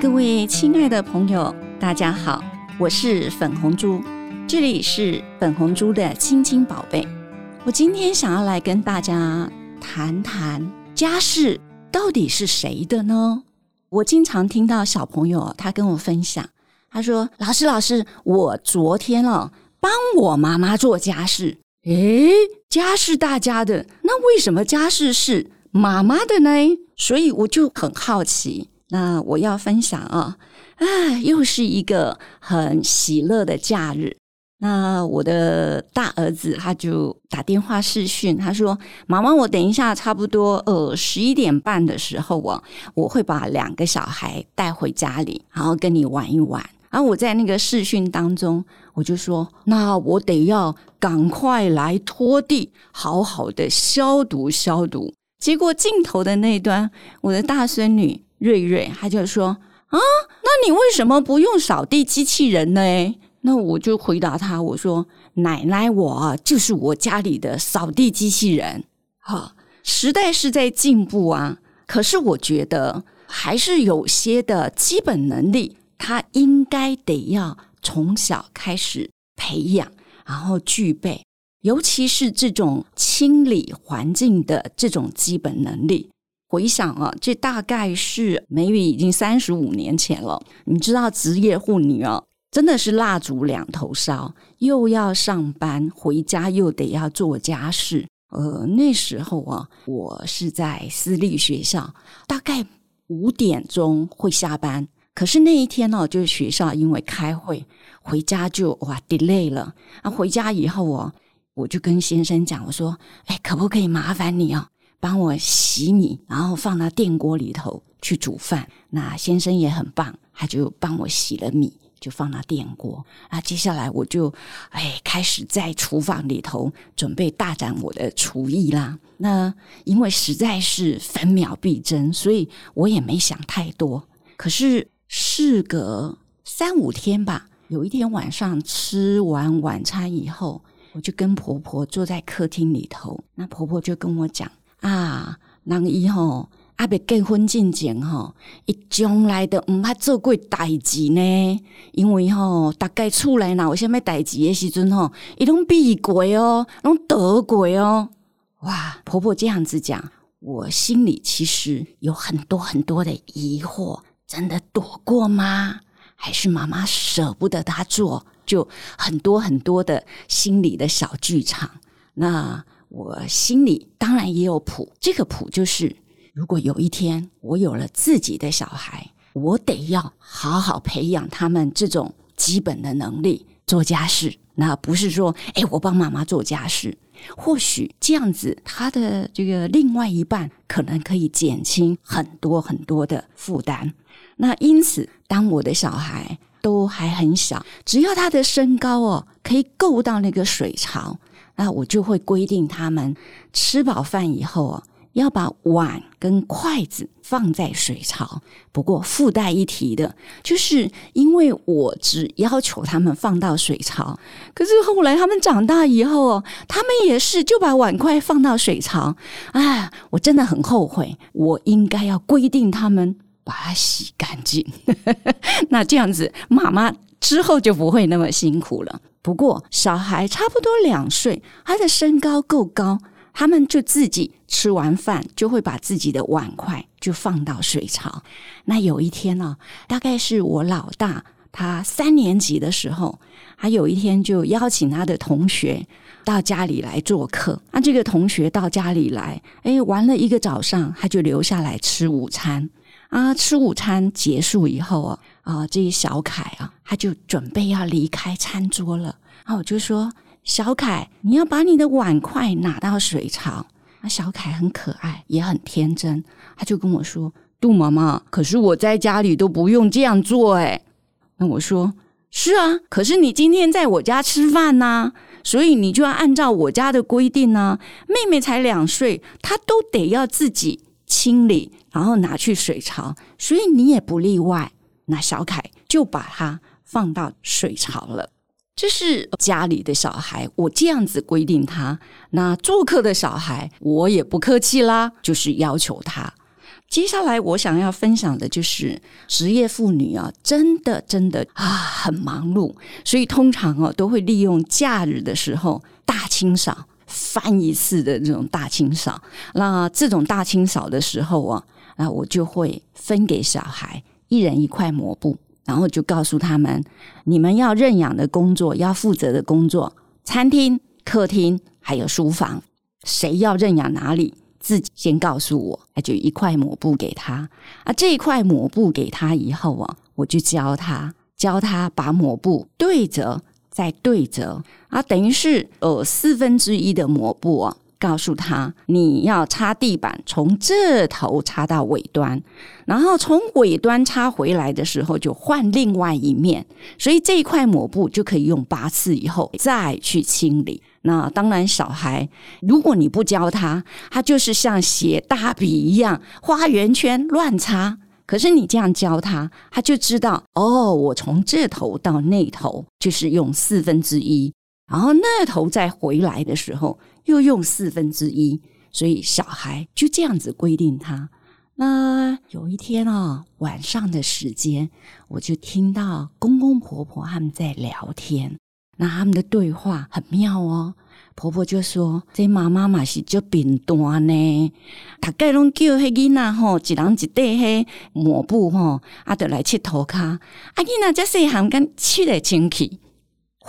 各位亲爱的朋友，大家好，我是粉红猪，这里是粉红猪的亲亲宝贝。我今天想要来跟大家谈谈家事到底是谁的呢？我经常听到小朋友他跟我分享，他说：“老师，老师，我昨天哦帮我妈妈做家事。”诶，家事大家的，那为什么家事是妈妈的呢？所以我就很好奇。那我要分享啊，啊，又是一个很喜乐的假日。那我的大儿子他就打电话视讯，他说：“妈妈，我等一下差不多呃十一点半的时候啊，我会把两个小孩带回家里，然后跟你玩一玩。”然后我在那个视讯当中，我就说：“那我得要赶快来拖地，好好的消毒消毒。”结果镜头的那端，我的大孙女。瑞瑞，他就说：“啊，那你为什么不用扫地机器人呢？”那我就回答他：“我说，奶奶，我就是我家里的扫地机器人。哈，时代是在进步啊，可是我觉得还是有些的基本能力，他应该得要从小开始培养，然后具备，尤其是这种清理环境的这种基本能力。”回想啊，这大概是梅雨已经三十五年前了。你知道，职业妇女啊，真的是蜡烛两头烧，又要上班，回家又得要做家事。呃，那时候啊，我是在私立学校，大概五点钟会下班。可是那一天呢，就是学校因为开会，回家就哇 delay 了。啊，回家以后啊，我就跟先生讲，我说：“哎，可不可以麻烦你啊？”帮我洗米，然后放到电锅里头去煮饭。那先生也很棒，他就帮我洗了米，就放到电锅。啊，接下来我就哎开始在厨房里头准备大展我的厨艺啦。那因为实在是分秒必争，所以我也没想太多。可是事隔三五天吧，有一天晚上吃完晚餐以后，我就跟婆婆坐在客厅里头，那婆婆就跟我讲。啊，人伊吼阿未结婚之前吼，伊从来都毋捌做过代志呢。因为吼，大概厝内若有虾米代志的时阵吼，伊拢避过哦，拢躲过哦。哇，婆婆这样子讲，我心里其实有很多很多的疑惑：真的躲过吗？还是妈妈舍不得她做？就很多很多的心理的小剧场。那。我心里当然也有谱，这个谱就是，如果有一天我有了自己的小孩，我得要好好培养他们这种基本的能力，做家事。那不是说，哎，我帮妈妈做家事，或许这样子，他的这个另外一半可能可以减轻很多很多的负担。那因此，当我的小孩都还很小，只要他的身高哦，可以够到那个水槽。那我就会规定他们吃饱饭以后啊，要把碗跟筷子放在水槽。不过附带一提的，就是因为我只要求他们放到水槽，可是后来他们长大以后哦，他们也是就把碗筷放到水槽。哎，我真的很后悔，我应该要规定他们把它洗干净。那这样子，妈妈之后就不会那么辛苦了。不过，小孩差不多两岁，他的身高够高，他们就自己吃完饭就会把自己的碗筷就放到水槽。那有一天呢，大概是我老大他三年级的时候，他有一天就邀请他的同学到家里来做客。那这个同学到家里来，哎，玩了一个早上，他就留下来吃午餐。啊，吃午餐结束以后啊。这一小凯啊，他就准备要离开餐桌了。然后我就说：“小凯，你要把你的碗筷拿到水槽。”那小凯很可爱，也很天真，他就跟我说：“杜妈妈，可是我在家里都不用这样做。”哎，那我说：“是啊，可是你今天在我家吃饭呐，所以你就要按照我家的规定呢。妹妹才两岁，她都得要自己清理，然后拿去水槽，所以你也不例外。”那小凯就把他放到水槽了。这是家里的小孩，我这样子规定他。那做客的小孩，我也不客气啦，就是要求他。接下来我想要分享的就是职业妇女啊，真的真的啊很忙碌，所以通常哦都会利用假日的时候大清扫，翻一次的这种大清扫。那这种大清扫的时候啊，那我就会分给小孩一人一块抹布，然后就告诉他们，你们要认养的工作，要负责的工作，餐厅、客厅还有书房，谁要认养哪里？自己先告诉我，那就一块抹布给他啊。这一块抹布给他以后啊，我就教他，教他把抹布对折再对折啊，等于是呃四分之一的抹布啊。告诉他，你要擦地板，从这头擦到尾端，然后从尾端擦回来的时候，就换另外一面。所以这一块抹布就可以用八次以后再去清理。那当然，小孩如果你不教他，他就是像写大笔一样画圆圈乱擦。可是你这样教他，他就知道哦，我从这头到那头就是用四分之一，然后那头再回来的时候。又用四分之一，所以小孩就这样子规定他。那有一天啊，晚上的时间，我就听到公公婆婆他们在聊天。那他们的对话很妙哦。婆婆就说：“这妈妈嘛是做扁担呢，大概拢叫迄囡仔吼，一人一袋迄抹布吼，啊，得来佚头卡。啊，囡仔这细汉敢起来清气。”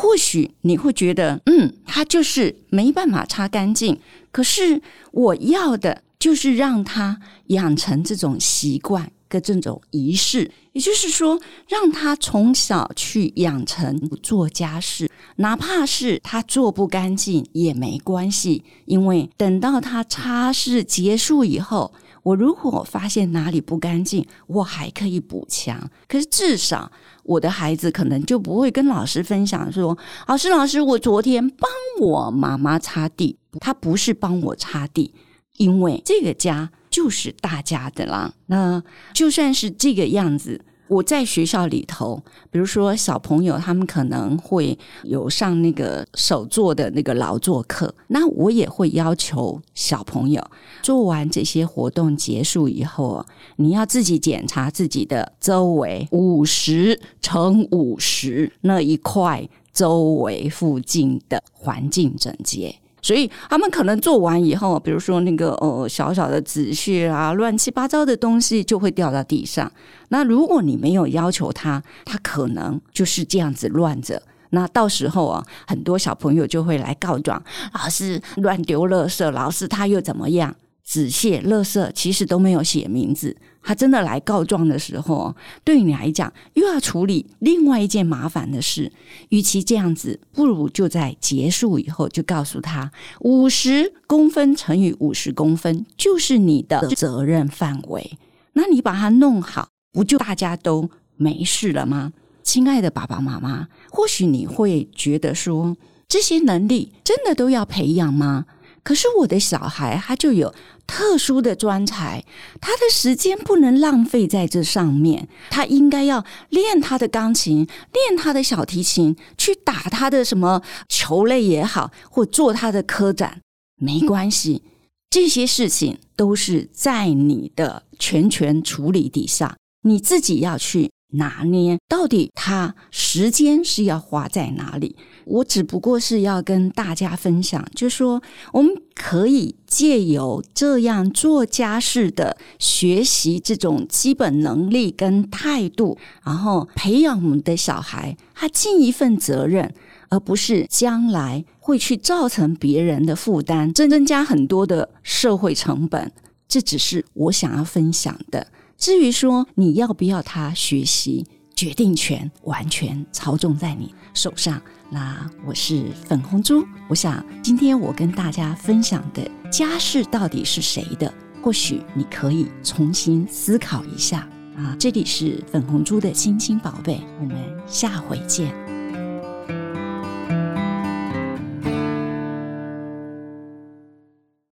或许你会觉得，嗯，他就是没办法擦干净。可是我要的就是让他养成这种习惯跟这种仪式，也就是说，让他从小去养成做家事，哪怕是他做不干净也没关系，因为等到他擦拭结束以后。我如果发现哪里不干净，我还可以补强。可是至少我的孩子可能就不会跟老师分享说：“老师，老师，我昨天帮我妈妈擦地。”他不是帮我擦地，因为这个家就是大家的啦。那就算是这个样子。我在学校里头，比如说小朋友，他们可能会有上那个手做的那个劳作课，那我也会要求小朋友做完这些活动结束以后，你要自己检查自己的周围五十乘五十那一块周围附近的环境整洁。所以他们可能做完以后，比如说那个呃小小的纸屑啊，乱七八糟的东西就会掉到地上。那如果你没有要求他，他可能就是这样子乱着。那到时候啊，很多小朋友就会来告状，老师乱丢垃圾，老师他又怎么样？纸屑、垃圾其实都没有写名字。他真的来告状的时候，对你来讲又要处理另外一件麻烦的事。与其这样子，不如就在结束以后就告诉他：五十公分乘以五十公分就是你的责任范围。那你把它弄好，不就大家都没事了吗？亲爱的爸爸妈妈，或许你会觉得说，这些能力真的都要培养吗？可是我的小孩他就有特殊的专才，他的时间不能浪费在这上面，他应该要练他的钢琴，练他的小提琴，去打他的什么球类也好，或做他的科展，没关系，这些事情都是在你的全权处理底下，你自己要去。拿捏到底他时间是要花在哪里？我只不过是要跟大家分享，就说我们可以借由这样做家事的学习这种基本能力跟态度，然后培养我们的小孩，他尽一份责任，而不是将来会去造成别人的负担，增加很多的社会成本。这只是我想要分享的。至于说你要不要他学习，决定权完全操纵在你手上。那我是粉红猪，我想今天我跟大家分享的家事到底是谁的？或许你可以重新思考一下啊。这里是粉红猪的亲亲宝贝，我们下回见。